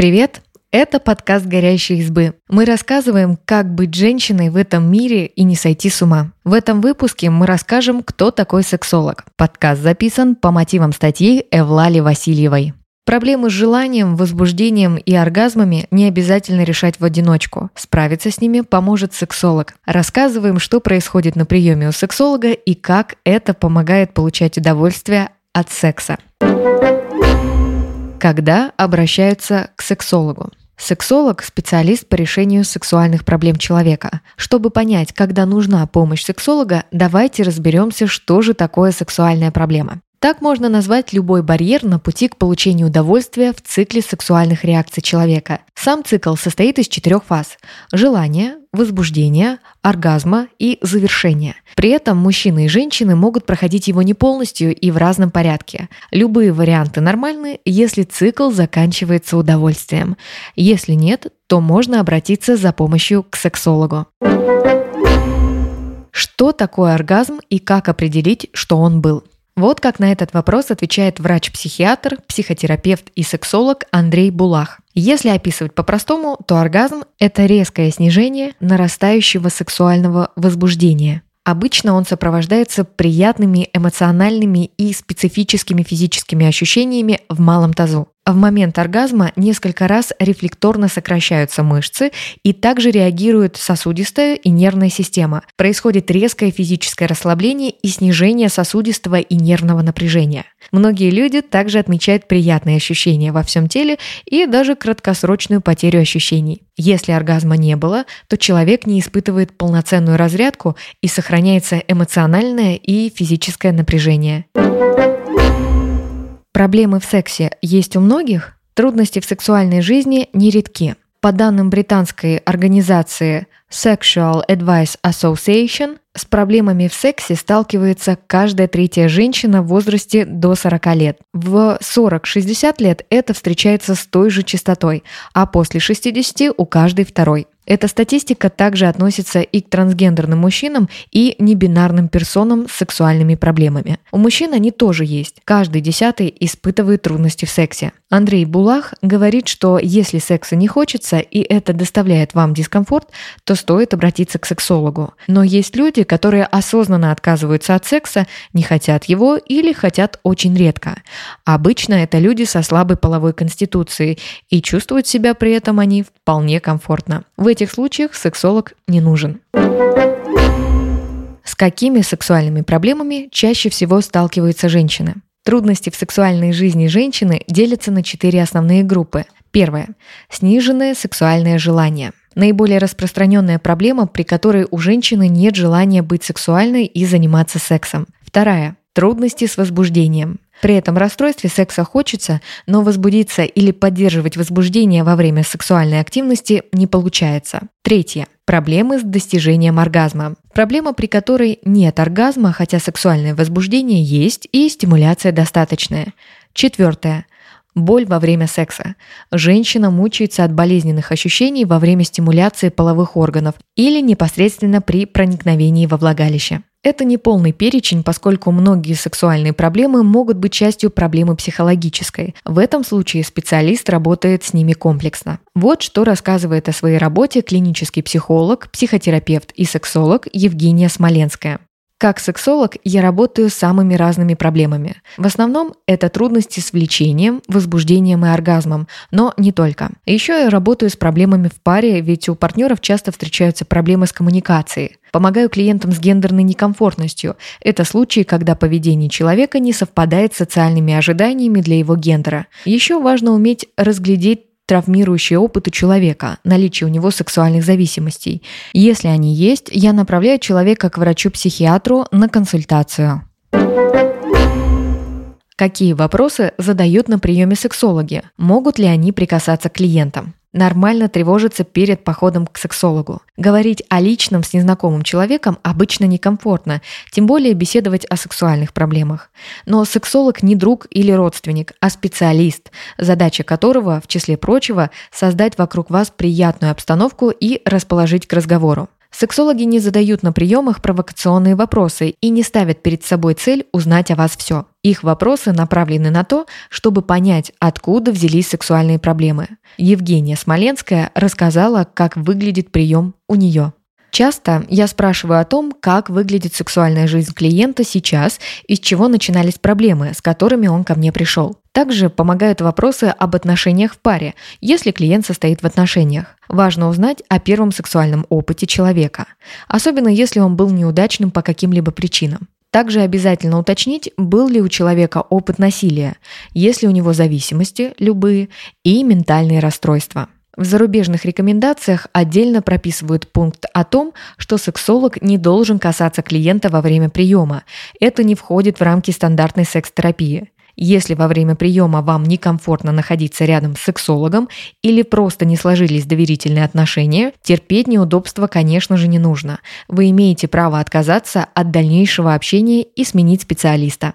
Привет! Это подкаст «Горящие избы». Мы рассказываем, как быть женщиной в этом мире и не сойти с ума. В этом выпуске мы расскажем, кто такой сексолог. Подкаст записан по мотивам статьи Эвлали Васильевой. Проблемы с желанием, возбуждением и оргазмами не обязательно решать в одиночку. Справиться с ними поможет сексолог. Рассказываем, что происходит на приеме у сексолога и как это помогает получать удовольствие от секса. Когда обращаются к сексологу? Сексолог – специалист по решению сексуальных проблем человека. Чтобы понять, когда нужна помощь сексолога, давайте разберемся, что же такое сексуальная проблема. Так можно назвать любой барьер на пути к получению удовольствия в цикле сексуальных реакций человека. Сам цикл состоит из четырех фаз – желания, возбуждения, оргазма и завершения. При этом мужчины и женщины могут проходить его не полностью и в разном порядке. Любые варианты нормальны, если цикл заканчивается удовольствием. Если нет, то можно обратиться за помощью к сексологу. Что такое оргазм и как определить, что он был? Вот как на этот вопрос отвечает врач-психиатр, психотерапевт и сексолог Андрей Булах. Если описывать по-простому, то оргазм – это резкое снижение нарастающего сексуального возбуждения. Обычно он сопровождается приятными эмоциональными и специфическими физическими ощущениями в малом тазу. В момент оргазма несколько раз рефлекторно сокращаются мышцы и также реагирует сосудистая и нервная система. Происходит резкое физическое расслабление и снижение сосудистого и нервного напряжения. Многие люди также отмечают приятные ощущения во всем теле и даже краткосрочную потерю ощущений. Если оргазма не было, то человек не испытывает полноценную разрядку и сохраняется эмоциональное и физическое напряжение. Проблемы в сексе есть у многих? Трудности в сексуальной жизни нередки. По данным британской организации Sexual Advice Association, с проблемами в сексе сталкивается каждая третья женщина в возрасте до 40 лет. В 40-60 лет это встречается с той же частотой, а после 60 у каждой второй. Эта статистика также относится и к трансгендерным мужчинам и небинарным персонам с сексуальными проблемами. У мужчин они тоже есть. Каждый десятый испытывает трудности в сексе. Андрей Булах говорит, что если секса не хочется и это доставляет вам дискомфорт, то стоит обратиться к сексологу. Но есть люди, которые осознанно отказываются от секса, не хотят его или хотят очень редко. Обычно это люди со слабой половой конституцией, и чувствуют себя при этом они вполне комфортно. В этих случаях сексолог не нужен. С какими сексуальными проблемами чаще всего сталкиваются женщины? Трудности в сексуальной жизни женщины делятся на четыре основные группы. Первое. Сниженное сексуальное желание. Наиболее распространенная проблема, при которой у женщины нет желания быть сексуальной и заниматься сексом. Вторая. Трудности с возбуждением. При этом расстройстве секса хочется, но возбудиться или поддерживать возбуждение во время сексуальной активности не получается. Третье. Проблемы с достижением оргазма. Проблема, при которой нет оргазма, хотя сексуальное возбуждение есть и стимуляция достаточная. Четвертое. Боль во время секса. Женщина мучается от болезненных ощущений во время стимуляции половых органов или непосредственно при проникновении во влагалище. Это не полный перечень, поскольку многие сексуальные проблемы могут быть частью проблемы психологической. В этом случае специалист работает с ними комплексно. Вот что рассказывает о своей работе клинический психолог, психотерапевт и сексолог Евгения Смоленская. Как сексолог я работаю с самыми разными проблемами. В основном это трудности с влечением, возбуждением и оргазмом, но не только. Еще я работаю с проблемами в паре, ведь у партнеров часто встречаются проблемы с коммуникацией. Помогаю клиентам с гендерной некомфортностью. Это случаи, когда поведение человека не совпадает с социальными ожиданиями для его гендера. Еще важно уметь разглядеть травмирующий опыт у человека, наличие у него сексуальных зависимостей. Если они есть, я направляю человека к врачу-психиатру на консультацию. Какие вопросы задают на приеме сексологи? Могут ли они прикасаться к клиентам? Нормально тревожиться перед походом к сексологу. Говорить о личном с незнакомым человеком обычно некомфортно, тем более беседовать о сексуальных проблемах. Но сексолог не друг или родственник, а специалист, задача которого, в числе прочего, создать вокруг вас приятную обстановку и расположить к разговору. Сексологи не задают на приемах провокационные вопросы и не ставят перед собой цель узнать о вас все. Их вопросы направлены на то, чтобы понять, откуда взялись сексуальные проблемы. Евгения Смоленская рассказала, как выглядит прием у нее. Часто я спрашиваю о том, как выглядит сексуальная жизнь клиента сейчас и с чего начинались проблемы, с которыми он ко мне пришел. Также помогают вопросы об отношениях в паре, если клиент состоит в отношениях. Важно узнать о первом сексуальном опыте человека, особенно если он был неудачным по каким-либо причинам. Также обязательно уточнить, был ли у человека опыт насилия, есть ли у него зависимости, любые, и ментальные расстройства. В зарубежных рекомендациях отдельно прописывают пункт о том, что сексолог не должен касаться клиента во время приема. Это не входит в рамки стандартной секс-терапии. Если во время приема вам некомфортно находиться рядом с сексологом или просто не сложились доверительные отношения, терпеть неудобства, конечно же, не нужно. Вы имеете право отказаться от дальнейшего общения и сменить специалиста.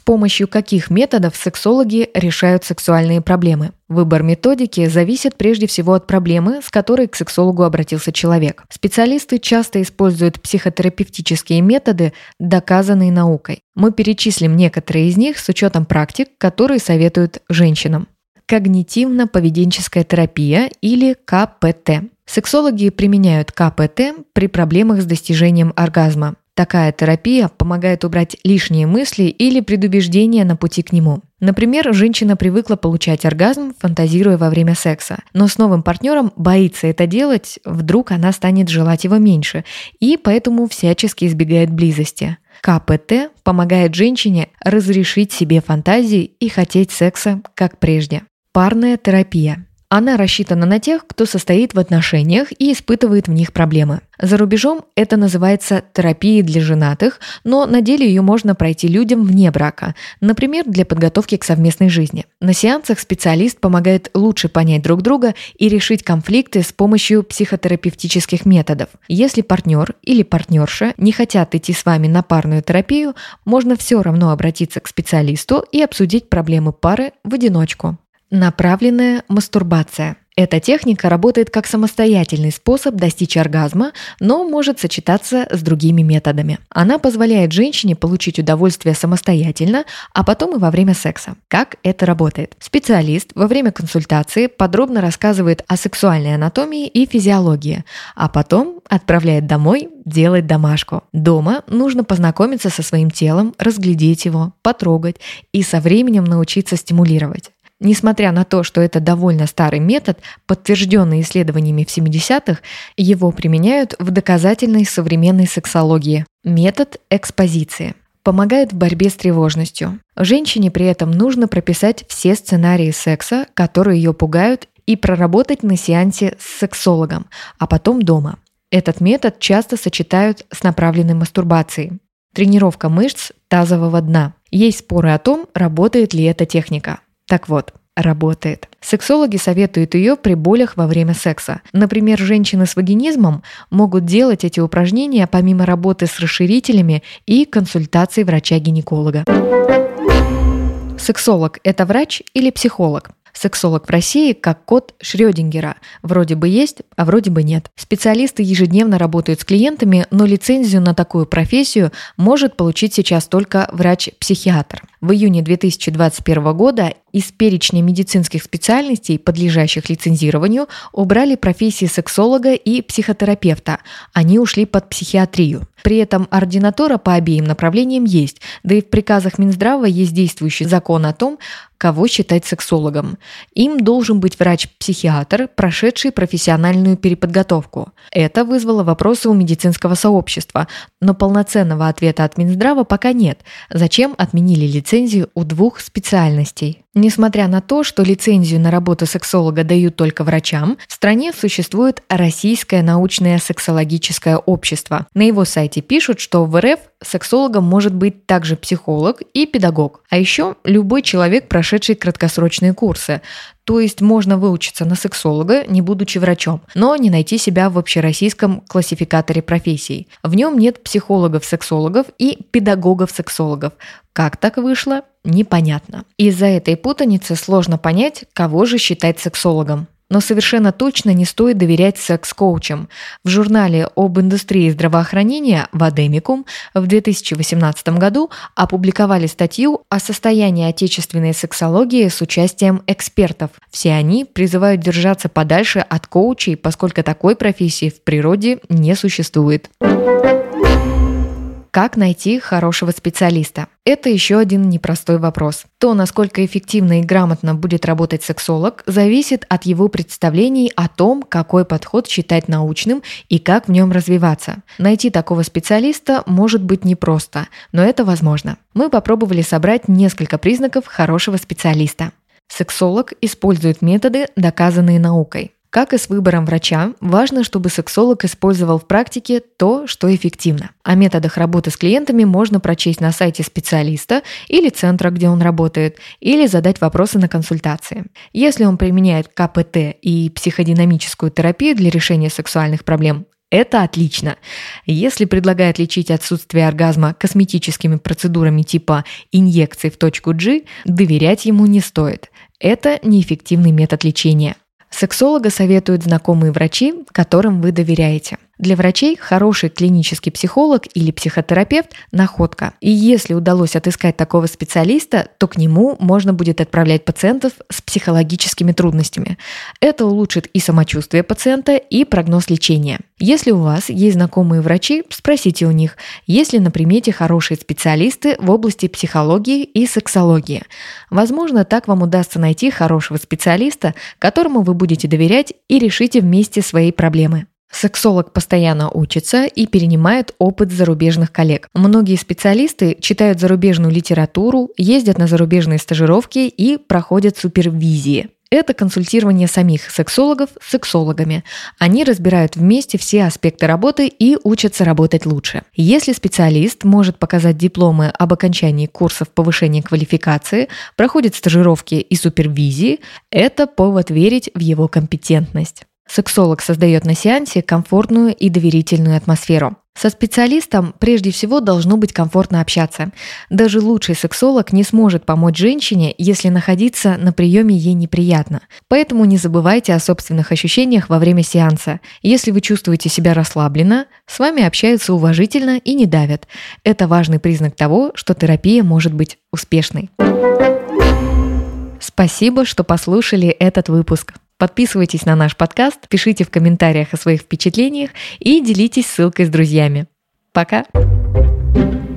С помощью каких методов сексологи решают сексуальные проблемы? Выбор методики зависит прежде всего от проблемы, с которой к сексологу обратился человек. Специалисты часто используют психотерапевтические методы, доказанные наукой. Мы перечислим некоторые из них с учетом практик, которые советуют женщинам. Когнитивно-поведенческая терапия или КПТ. Сексологи применяют КПТ при проблемах с достижением оргазма. Такая терапия помогает убрать лишние мысли или предубеждения на пути к нему. Например, женщина привыкла получать оргазм, фантазируя во время секса, но с новым партнером боится это делать, вдруг она станет желать его меньше, и поэтому всячески избегает близости. КПТ помогает женщине разрешить себе фантазии и хотеть секса, как прежде. Парная терапия – она рассчитана на тех, кто состоит в отношениях и испытывает в них проблемы. За рубежом это называется терапией для женатых, но на деле ее можно пройти людям вне брака, например, для подготовки к совместной жизни. На сеансах специалист помогает лучше понять друг друга и решить конфликты с помощью психотерапевтических методов. Если партнер или партнерша не хотят идти с вами на парную терапию, можно все равно обратиться к специалисту и обсудить проблемы пары в одиночку. Направленная мастурбация. Эта техника работает как самостоятельный способ достичь оргазма, но может сочетаться с другими методами. Она позволяет женщине получить удовольствие самостоятельно, а потом и во время секса. Как это работает? Специалист во время консультации подробно рассказывает о сексуальной анатомии и физиологии, а потом отправляет домой делать домашку. Дома нужно познакомиться со своим телом, разглядеть его, потрогать и со временем научиться стимулировать. Несмотря на то, что это довольно старый метод, подтвержденный исследованиями в 70-х, его применяют в доказательной современной сексологии. Метод экспозиции помогает в борьбе с тревожностью. Женщине при этом нужно прописать все сценарии секса, которые ее пугают, и проработать на сеансе с сексологом, а потом дома. Этот метод часто сочетают с направленной мастурбацией. Тренировка мышц тазового дна. Есть споры о том, работает ли эта техника. Так вот, работает. Сексологи советуют ее при болях во время секса. Например, женщины с вагинизмом могут делать эти упражнения помимо работы с расширителями и консультаций врача-гинеколога. Сексолог – это врач или психолог? Сексолог в России как код Шрёдингера. Вроде бы есть, а вроде бы нет. Специалисты ежедневно работают с клиентами, но лицензию на такую профессию может получить сейчас только врач-психиатр. В июне 2021 года из перечня медицинских специальностей, подлежащих лицензированию, убрали профессии сексолога и психотерапевта. Они ушли под психиатрию. При этом ординатура по обеим направлениям есть, да и в приказах Минздрава есть действующий закон о том, кого считать сексологом. Им должен быть врач-психиатр, прошедший профессиональную переподготовку. Это вызвало вопросы у медицинского сообщества, но полноценного ответа от Минздрава пока нет. Зачем отменили лицензию у двух специальностей? Несмотря на то, что лицензию на работу сексолога дают только врачам, в стране существует Российское научное сексологическое общество. На его сайте пишут, что в РФ сексологом может быть также психолог и педагог, а еще любой человек, прошедший краткосрочные курсы. То есть можно выучиться на сексолога, не будучи врачом, но не найти себя в общероссийском классификаторе профессий. В нем нет психологов-сексологов и педагогов-сексологов. Как так вышло, непонятно. Из-за этой путаницы сложно понять, кого же считать сексологом. Но совершенно точно не стоит доверять секс-коучам. В журнале об индустрии здравоохранения «Вадемикум» в 2018 году опубликовали статью о состоянии отечественной сексологии с участием экспертов. Все они призывают держаться подальше от коучей, поскольку такой профессии в природе не существует. Как найти хорошего специалиста? Это еще один непростой вопрос. То, насколько эффективно и грамотно будет работать сексолог, зависит от его представлений о том, какой подход считать научным и как в нем развиваться. Найти такого специалиста может быть непросто, но это возможно. Мы попробовали собрать несколько признаков хорошего специалиста. Сексолог использует методы, доказанные наукой. Как и с выбором врача, важно, чтобы сексолог использовал в практике то, что эффективно. О методах работы с клиентами можно прочесть на сайте специалиста или центра, где он работает, или задать вопросы на консультации. Если он применяет КПТ и психодинамическую терапию для решения сексуальных проблем, это отлично. Если предлагает лечить отсутствие оргазма косметическими процедурами типа инъекций в точку G, доверять ему не стоит. Это неэффективный метод лечения. Сексолога советуют знакомые врачи, которым вы доверяете. Для врачей хороший клинический психолог или психотерапевт – находка. И если удалось отыскать такого специалиста, то к нему можно будет отправлять пациентов с психологическими трудностями. Это улучшит и самочувствие пациента, и прогноз лечения. Если у вас есть знакомые врачи, спросите у них, есть ли на примете хорошие специалисты в области психологии и сексологии. Возможно, так вам удастся найти хорошего специалиста, которому вы будете доверять и решите вместе свои проблемы. Сексолог постоянно учится и перенимает опыт зарубежных коллег. Многие специалисты читают зарубежную литературу, ездят на зарубежные стажировки и проходят супервизии. Это консультирование самих сексологов с сексологами. Они разбирают вместе все аспекты работы и учатся работать лучше. Если специалист может показать дипломы об окончании курсов повышения квалификации, проходит стажировки и супервизии, это повод верить в его компетентность. Сексолог создает на сеансе комфортную и доверительную атмосферу. Со специалистом прежде всего должно быть комфортно общаться. Даже лучший сексолог не сможет помочь женщине, если находиться на приеме ей неприятно. Поэтому не забывайте о собственных ощущениях во время сеанса. Если вы чувствуете себя расслабленно, с вами общаются уважительно и не давят. Это важный признак того, что терапия может быть успешной. Спасибо, что послушали этот выпуск. Подписывайтесь на наш подкаст, пишите в комментариях о своих впечатлениях и делитесь ссылкой с друзьями. Пока! thank you